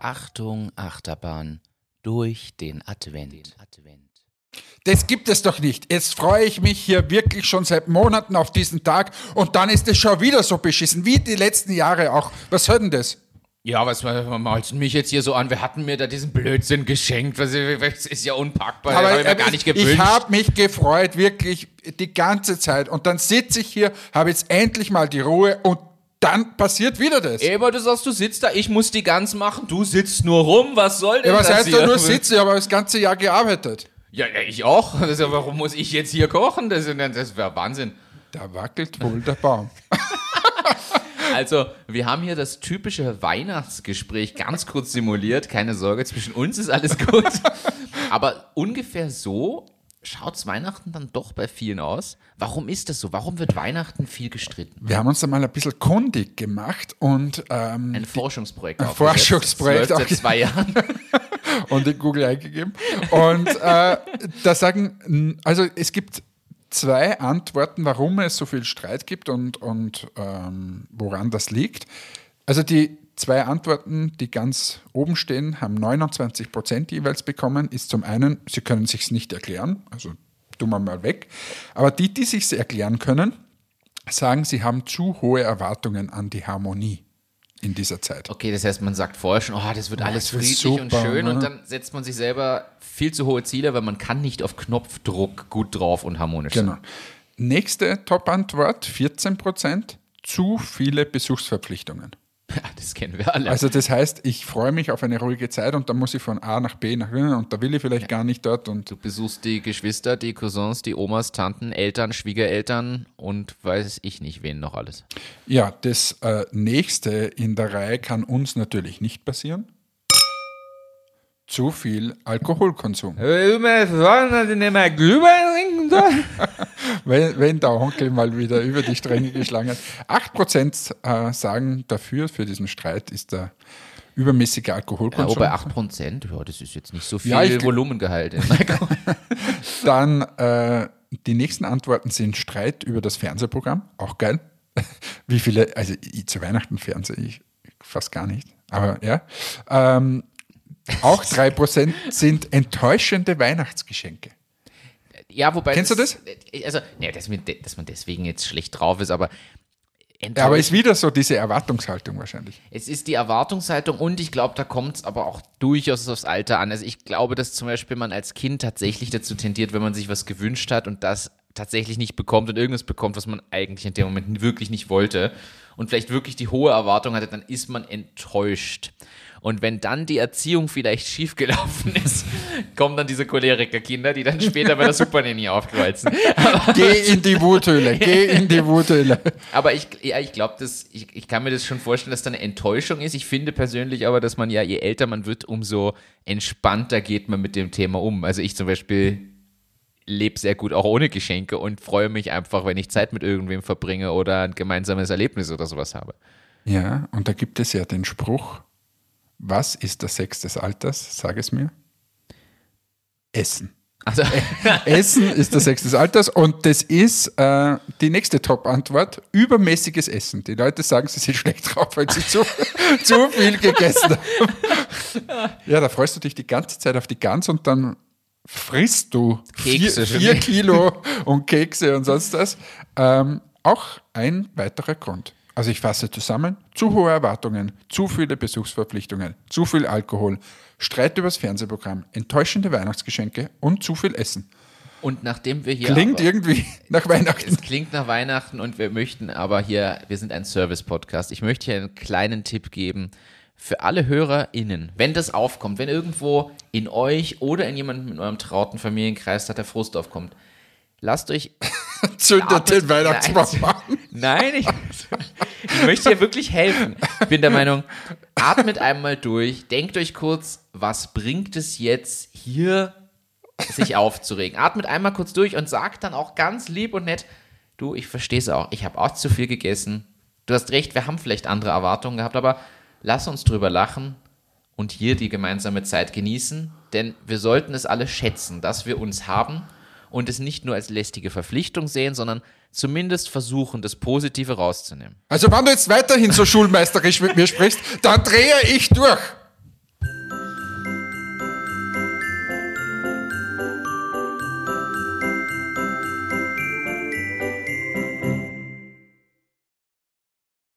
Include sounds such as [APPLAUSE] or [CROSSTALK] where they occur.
Achterbahn durch den Advent. Das gibt es doch nicht. Jetzt freue ich mich hier wirklich schon seit Monaten auf diesen Tag und dann ist es schon wieder so beschissen, wie die letzten Jahre auch. Was soll denn das? Ja, was malst du mich jetzt hier so an? Wir hatten mir da diesen Blödsinn geschenkt. Das ist ja unpackbar. Aber das hab ich äh, gar nicht gewünscht. ich habe mich gefreut, wirklich die ganze Zeit. Und dann sitze ich hier, habe jetzt endlich mal die Ruhe und dann passiert wieder das. Aber du sagst, du sitzt da, ich muss die Gans machen, du sitzt nur rum, was soll denn Ja, was das heißt hier? da nur sitzen? Ich habe das ganze Jahr gearbeitet. Ja, ja, ich auch. Das ja, warum muss ich jetzt hier kochen? Das, ist- das wäre Wahnsinn. Da wackelt wohl der Baum. [LAUGHS] Also, wir haben hier das typische Weihnachtsgespräch ganz kurz simuliert. Keine Sorge, zwischen uns ist alles gut. [LAUGHS] Aber ungefähr so schaut's Weihnachten dann doch bei vielen aus. Warum ist das so? Warum wird Weihnachten viel gestritten? Wir haben uns da mal ein bisschen kundig gemacht und, ähm, Ein Forschungsprojekt. Ein. Forschungsprojekt seit zwei Jahren. [LAUGHS] und in Google eingegeben. Und äh, da sagen, also es gibt zwei Antworten, warum es so viel Streit gibt und, und ähm, woran das liegt. Also die zwei Antworten, die ganz oben stehen, haben 29 Prozent jeweils bekommen. Ist zum einen, sie können sich nicht erklären, also tun wir mal weg. Aber die, die sich erklären können, sagen, sie haben zu hohe Erwartungen an die Harmonie in dieser Zeit. Okay, das heißt, man sagt vorher schon, oh, das wird alles das wird friedlich super, und schön ne? und dann setzt man sich selber viel zu hohe Ziele, weil man kann nicht auf Knopfdruck gut drauf und harmonisch Genau. sein. Nächste Top-Antwort, 14 Prozent, zu viele Besuchsverpflichtungen. Ja, [LAUGHS] das kennen wir alle. Also das heißt, ich freue mich auf eine ruhige Zeit und dann muss ich von A nach B nach und da will ich vielleicht gar nicht dort und Du besuchst die Geschwister, die Cousins, die Omas, Tanten, Eltern, Schwiegereltern und weiß ich nicht, wen noch alles. ja, das äh, nächste in der Reihe kann uns natürlich nicht passieren. Zu viel Alkoholkonsum. [LAUGHS] Wenn, wenn der Onkel mal wieder über die Stränge geschlagen hat. 8% äh, sagen dafür, für diesen Streit ist der übermäßige Ja, Alkoholkonsum. oh, bei 8 Prozent, ja, das ist jetzt nicht so viel Ja, ich Volumengehalt. [LAUGHS] Dann äh, die nächsten Antworten sind Streit über das Fernsehprogramm, auch geil. [LAUGHS] Wie viele, also ich, zu Weihnachten Fernseh ich fast gar nicht, aber ja. Ähm, auch 3% sind enttäuschende Weihnachtsgeschenke. ja, wobei. Kennst du Also, nee, dass, man de- dass man deswegen jetzt schlecht drauf ist, aber. Ja, aber ist wieder so diese Erwartungshaltung wahrscheinlich. Es ist die Erwartungshaltung und ich glaube, da kommt es aber auch durchaus aufs Alter an. Also ich glaube, dass zum Beispiel man als Kind tatsächlich dazu tendiert, wenn man sich was gewünscht hat und das tatsächlich nicht bekommt und irgendwas bekommt, was man eigentlich in dem Moment wirklich nicht wollte und vielleicht wirklich die hohe Erwartung hatte, dann ist man enttäuscht. Und wenn dann die Erziehung vielleicht schiefgelaufen [LAUGHS] ist, kommen dann diese Choleriker-Kinder, die dann später bei der Super Nanny aufkreuzen. [LAUGHS] Geh in die Wuthöhle, geh in die Wuthöhle. Aber ich, ja, ich glaube, ich, ich kann mir das schon vorstellen, dass da eine Enttäuschung ist. Ich finde persönlich aber, dass man ja, je älter man wird, umso entspannter geht man mit dem Thema um. Also ich zum Beispiel lebe sehr gut auch ohne Geschenke und freue mich einfach, wenn ich Zeit mit irgendwem verbringe oder ein gemeinsames Erlebnis oder sowas habe. Ja, und da gibt es ja den Spruch, was ist der Sex des Alters? Sag es mir. Essen. Also, [LAUGHS] Essen ist der Sex des Alters und das ist äh, die nächste Top-Antwort: übermäßiges Essen. Die Leute sagen, sie sind schlecht drauf, weil sie zu, [LAUGHS] zu viel gegessen haben. Ja, da freust du dich die ganze Zeit auf die Gans und dann frisst du Kekse vier, vier Kilo und Kekse und sonst was. Ähm, auch ein weiterer Grund. Also ich fasse zusammen, zu hohe Erwartungen, zu viele Besuchsverpflichtungen, zu viel Alkohol, Streit übers Fernsehprogramm, enttäuschende Weihnachtsgeschenke und zu viel Essen. und nachdem wir hier. Klingt irgendwie [LAUGHS] nach Weihnachten. Es klingt nach Weihnachten und wir möchten aber hier, wir sind ein Service-Podcast. Ich möchte hier einen kleinen Tipp geben für alle HörerInnen. Wenn das aufkommt, wenn irgendwo in euch oder in jemandem in eurem trauten Familienkreis da der Frust aufkommt, lasst euch [LAUGHS] Zündet den Weihnachtsbaum an. Nein, ich, ich möchte hier wirklich helfen. Ich bin der Meinung, atmet einmal durch, denkt euch kurz, was bringt es jetzt hier, sich aufzuregen. Atmet einmal kurz durch und sagt dann auch ganz lieb und nett, du, ich verstehe es auch, ich habe auch zu viel gegessen. Du hast recht, wir haben vielleicht andere Erwartungen gehabt, aber lass uns drüber lachen und hier die gemeinsame Zeit genießen, denn wir sollten es alle schätzen, dass wir uns haben und es nicht nur als lästige Verpflichtung sehen, sondern zumindest versuchen, das Positive rauszunehmen. Also wenn du jetzt weiterhin so schulmeisterisch mit mir sprichst, dann drehe ich durch.